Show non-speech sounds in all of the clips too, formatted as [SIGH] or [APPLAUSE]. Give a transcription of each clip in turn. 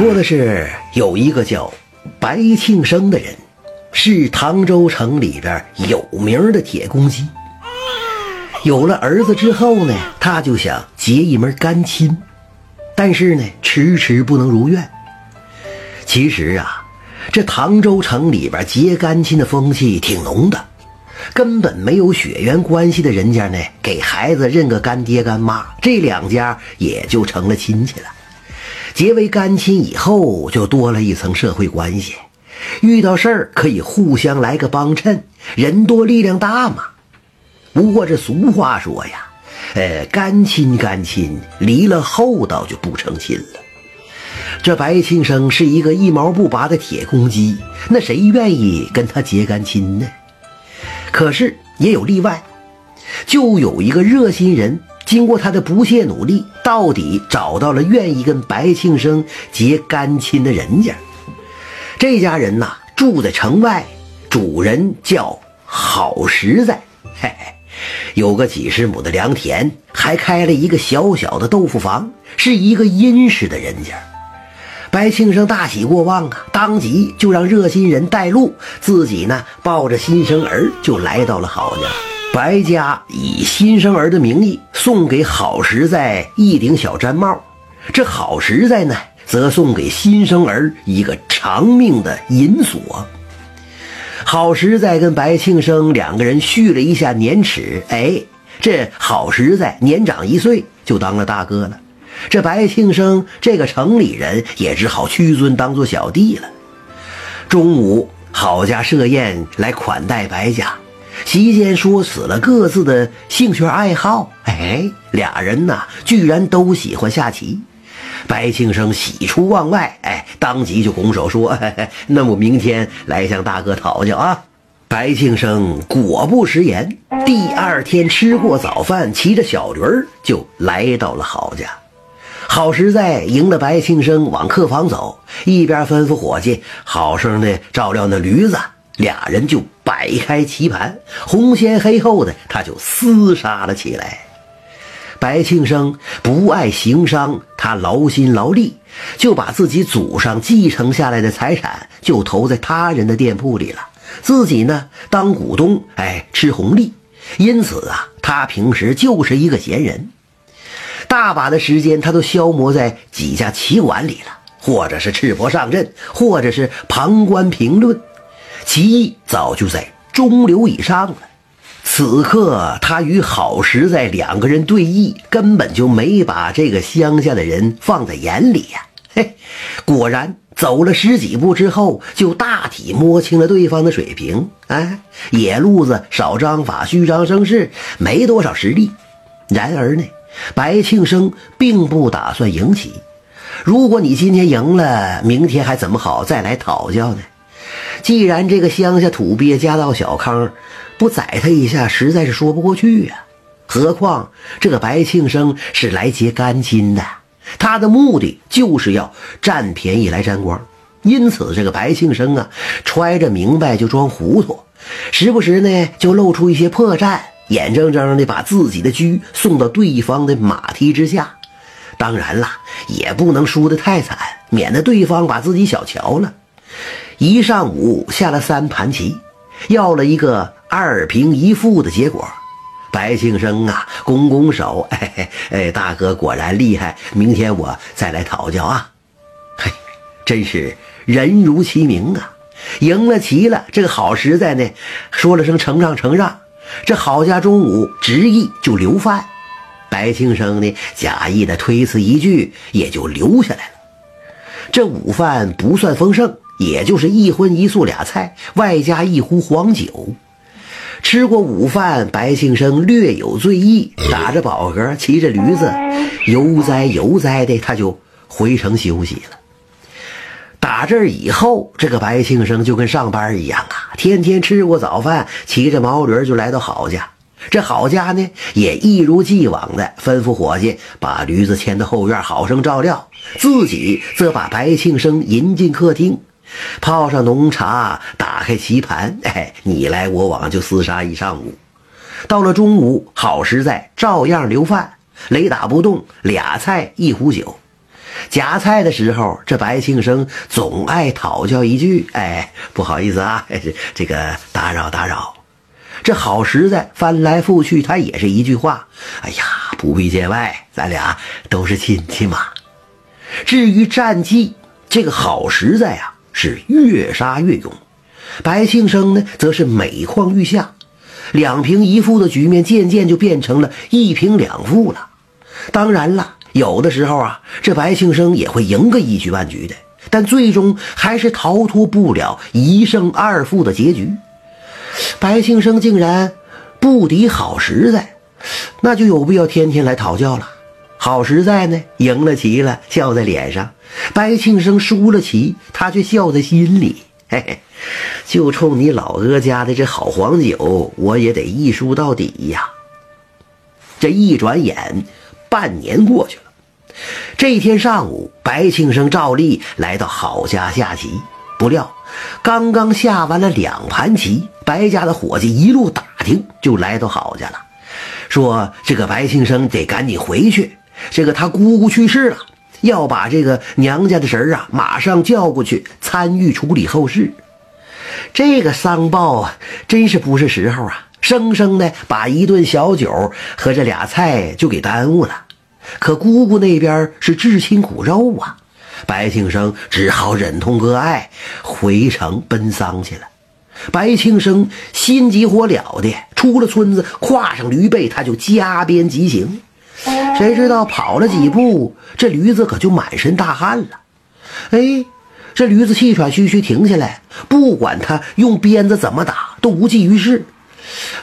说的是有一个叫白庆生的人，是唐州城里边有名的铁公鸡。有了儿子之后呢，他就想结一门干亲，但是呢，迟迟不能如愿。其实啊，这唐州城里边结干亲的风气挺浓的，根本没有血缘关系的人家呢，给孩子认个干爹干妈，这两家也就成了亲戚了。结为干亲以后，就多了一层社会关系，遇到事儿可以互相来个帮衬，人多力量大嘛。不过这俗话说呀，呃，干亲干亲，离了厚道就不成亲了。这白庆生是一个一毛不拔的铁公鸡，那谁愿意跟他结干亲呢？可是也有例外，就有一个热心人，经过他的不懈努力，到底找到了愿意跟白庆生结干亲的人家。这家人呐，住在城外，主人叫好实在，嘿嘿。有个几十亩的良田，还开了一个小小的豆腐房，是一个殷实的人家。白庆生大喜过望啊，当即就让热心人带路，自己呢抱着新生儿就来到了郝家。白家以新生儿的名义送给郝实在一顶小毡帽，这郝实在呢则送给新生儿一个长命的银锁。郝实在跟白庆生两个人续了一下年齿，哎，这郝实在年长一岁就当了大哥了，这白庆生这个城里人也只好屈尊当做小弟了。中午，郝家设宴来款待白家，席间说起了各自的兴趣爱好，哎，俩人呐居然都喜欢下棋。白庆生喜出望外，哎，当即就拱手说：“ [LAUGHS] 那我明天来向大哥讨教啊。”白庆生果不食言，第二天吃过早饭，骑着小驴儿就来到了郝家。郝实在迎了白庆生往客房走，一边吩咐伙计好生的照料那驴子，俩人就摆开棋盘，红先黑后的他就厮杀了起来。白庆生不爱行商，他劳心劳力，就把自己祖上继承下来的财产就投在他人的店铺里了，自己呢当股东，哎，吃红利。因此啊，他平时就是一个闲人，大把的时间他都消磨在几家棋馆里了，或者是赤膊上阵，或者是旁观评论，棋艺早就在中流以上了。此刻，他与郝实在两个人对弈，根本就没把这个乡下的人放在眼里呀。嘿，果然走了十几步之后，就大体摸清了对方的水平。哎，野路子少章法，虚张声势，没多少实力。然而呢，白庆生并不打算赢棋。如果你今天赢了，明天还怎么好再来讨教呢？既然这个乡下土鳖家道小康。不宰他一下，实在是说不过去呀。何况这个白庆生是来结干亲的，他的目的就是要占便宜来沾光。因此，这个白庆生啊，揣着明白就装糊涂，时不时呢就露出一些破绽，眼睁睁的把自己的车送到对方的马蹄之下。当然了，也不能输得太惨，免得对方把自己小瞧了。一上午下了三盘棋，要了一个。二平一负的结果，白庆生啊，拱拱手，[LAUGHS] 哎哎，大哥果然厉害，明天我再来讨教啊！嘿，真是人如其名啊！赢了棋了，这个好实在呢，说了声承让承让，这郝家中午执意就留饭，白庆生呢假意的推辞一句，也就留下来了。这午饭不算丰盛，也就是一荤一素俩菜，外加一壶黄酒。吃过午饭，白庆生略有醉意，打着饱嗝，骑着驴子，悠哉悠哉的，他就回城休息了。打这以后，这个白庆生就跟上班一样啊，天天吃过早饭，骑着毛驴就来到郝家。这郝家呢，也一如既往的吩咐伙计把驴子牵到后院，好生照料，自己则把白庆生迎进客厅。泡上浓茶，打开棋盘，哎，你来我往就厮杀一上午。到了中午，好实在照样留饭，雷打不动，俩菜一壶酒。夹菜的时候，这白庆生总爱讨教一句：“哎，不好意思啊，这 [LAUGHS] 这个打扰打扰。”这好实在，翻来覆去，他也是一句话：“哎呀，不必见外，咱俩都是亲戚嘛。”至于战绩，这个好实在啊，是越杀越勇；白庆生呢，则是每况愈下，两平一负的局面渐渐就变成了一平两负了。当然了。有的时候啊，这白庆生也会赢个一局半局的，但最终还是逃脱不了一胜二负的结局。白庆生竟然不敌好实在，那就有必要天天来讨教了。好实在呢，赢了棋了，笑在脸上；白庆生输了棋，他却笑在心里。嘿嘿，就冲你老哥家的这好黄酒，我也得一输到底呀！这一转眼。半年过去了，这天上午，白庆生照例来到郝家下棋。不料，刚刚下完了两盘棋，白家的伙计一路打听，就来到郝家了，说这个白庆生得赶紧回去，这个他姑姑去世了，要把这个娘家的神啊马上叫过去参与处理后事。这个丧报啊，真是不是时候啊！生生的把一顿小酒和这俩菜就给耽误了，可姑姑那边是至亲骨肉啊，白庆生只好忍痛割爱，回城奔丧去了。白庆生心急火燎的出了村子，跨上驴背，他就加鞭疾行。谁知道跑了几步，这驴子可就满身大汗了。哎，这驴子气喘吁吁停下来，不管他用鞭子怎么打，都无济于事。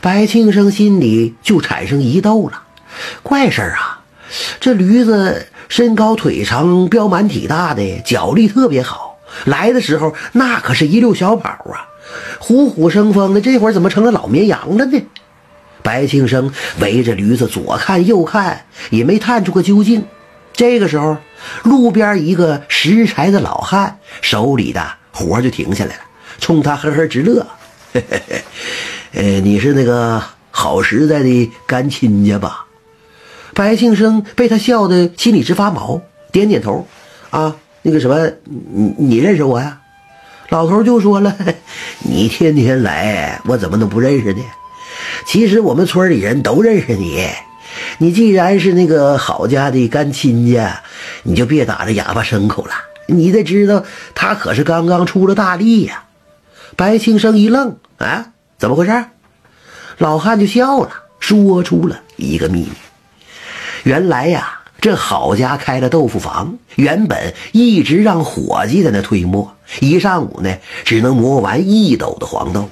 白庆生心里就产生疑窦了，怪事儿啊！这驴子身高腿长，膘满体大的，脚力特别好。来的时候那可是一溜小跑啊，虎虎生风的。这会儿怎么成了老绵羊了呢？白庆生围着驴子左看右看，也没探出个究竟。这个时候，路边一个拾柴的老汉手里的活就停下来了，冲他呵呵直乐。嘿嘿嘿。呃，你是那个好实在的干亲家吧？白庆生被他笑得心里直发毛，点点头。啊，那个什么，你你认识我呀？老头就说了：“ [LAUGHS] 你天天来，我怎么能不认识呢？其实我们村里人都认识你。你既然是那个郝家的干亲家，你就别打着哑巴牲口了。你得知道，他可是刚刚出了大力呀。”白庆生一愣，啊？怎么回事？老汉就笑了，说出了一个秘密。原来呀，这郝家开了豆腐房，原本一直让伙计在那推磨，一上午呢只能磨完一斗的黄豆。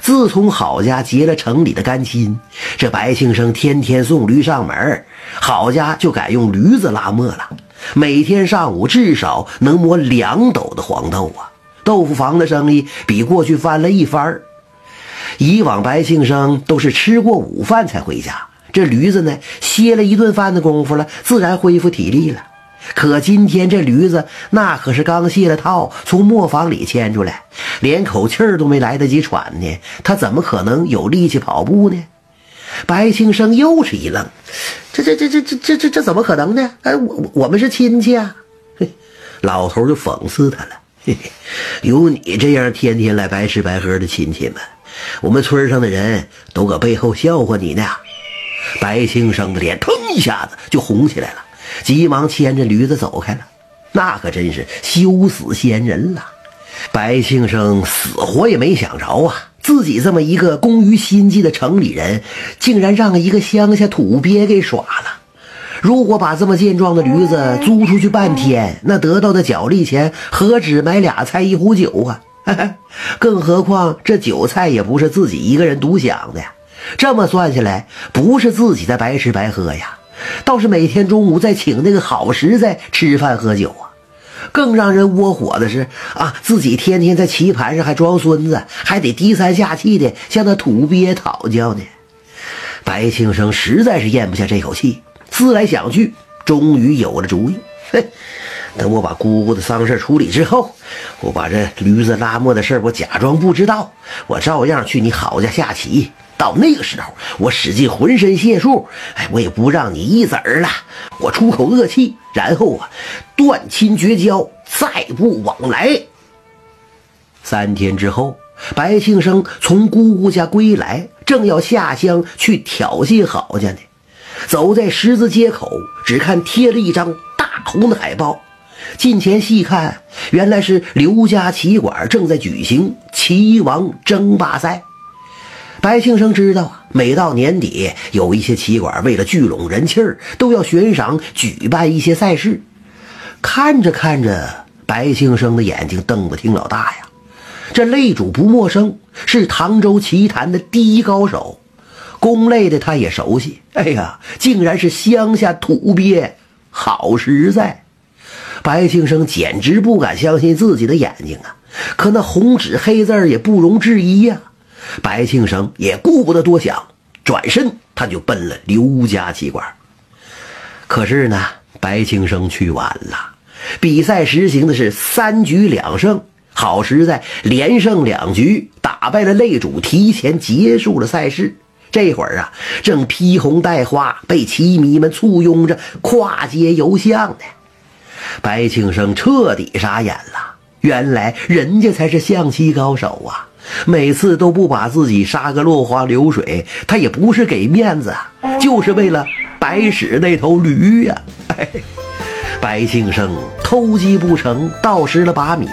自从郝家结了城里的干亲，这白庆生天天送驴上门，郝家就改用驴子拉磨了，每天上午至少能磨两斗的黄豆啊！豆腐房的生意比过去翻了一番。以往白庆生都是吃过午饭才回家，这驴子呢歇了一顿饭的功夫了，自然恢复体力了。可今天这驴子那可是刚卸了套，从磨坊里牵出来，连口气儿都没来得及喘呢，他怎么可能有力气跑步呢？白庆生又是一愣，这这这这这这这这怎么可能呢？哎，我我们是亲戚啊！嘿，老头就讽刺他了，嘿嘿，有你这样天天来白吃白喝的亲戚们。我们村上的人都搁背后笑话你呢。白庆生的脸腾一下子就红起来了，急忙牵着驴子走开了。那可真是羞死仙人了。白庆生死活也没想着啊，自己这么一个工于心计的城里人，竟然让一个乡下土鳖给耍了。如果把这么健壮的驴子租出去半天，那得到的脚力钱何止买俩菜一壶酒啊！[LAUGHS] 更何况这酒菜也不是自己一个人独享的，这么算下来，不是自己在白吃白喝呀，倒是每天中午在请那个好实在吃饭喝酒啊。更让人窝火的是啊，自己天天在棋盘上还装孙子，还得低三下气的向那土鳖讨教呢。白庆生实在是咽不下这口气，思来想去，终于有了主意。嘿。等我把姑姑的丧事处理之后，我把这驴子拉磨的事我假装不知道，我照样去你郝家下棋，到那个时候，我使尽浑身解数，哎，我也不让你一子儿了。我出口恶气，然后啊，断亲绝交，再不往来。三天之后，白庆生从姑姑家归来，正要下乡去挑衅郝家呢。走在十字街口，只看贴了一张大红的海报。近前细看，原来是刘家棋馆正在举行棋王争霸赛。白庆生知道啊，每到年底，有一些棋馆为了聚拢人气儿，都要悬赏举办一些赛事。看着看着，白庆生的眼睛瞪得挺老大呀。这擂主不陌生，是唐州棋坛的第一高手，攻擂的他也熟悉。哎呀，竟然是乡下土鳖，好实在！白庆生简直不敢相信自己的眼睛啊！可那红纸黑字也不容置疑呀。白庆生也顾不得多想，转身他就奔了刘家棋馆。可是呢，白庆生去晚了。比赛实行的是三局两胜，好实在连胜两局，打败了擂主，提前结束了赛事。这会儿啊，正披红戴花，被棋迷们簇拥着跨街游巷呢。白庆生彻底傻眼了，原来人家才是象棋高手啊！每次都不把自己杀个落花流水，他也不是给面子，就是为了白使那头驴呀！白庆生偷鸡不成，倒失了把米，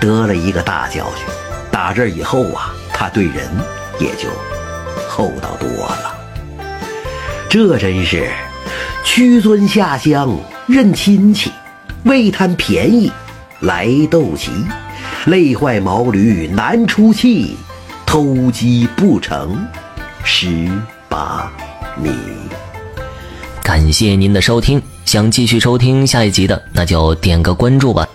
得了一个大教训。打这以后啊，他对人也就厚道多了。这真是屈尊下乡认亲戚。为贪便宜来斗棋，累坏毛驴难出气，偷鸡不成蚀把米。感谢您的收听，想继续收听下一集的，那就点个关注吧。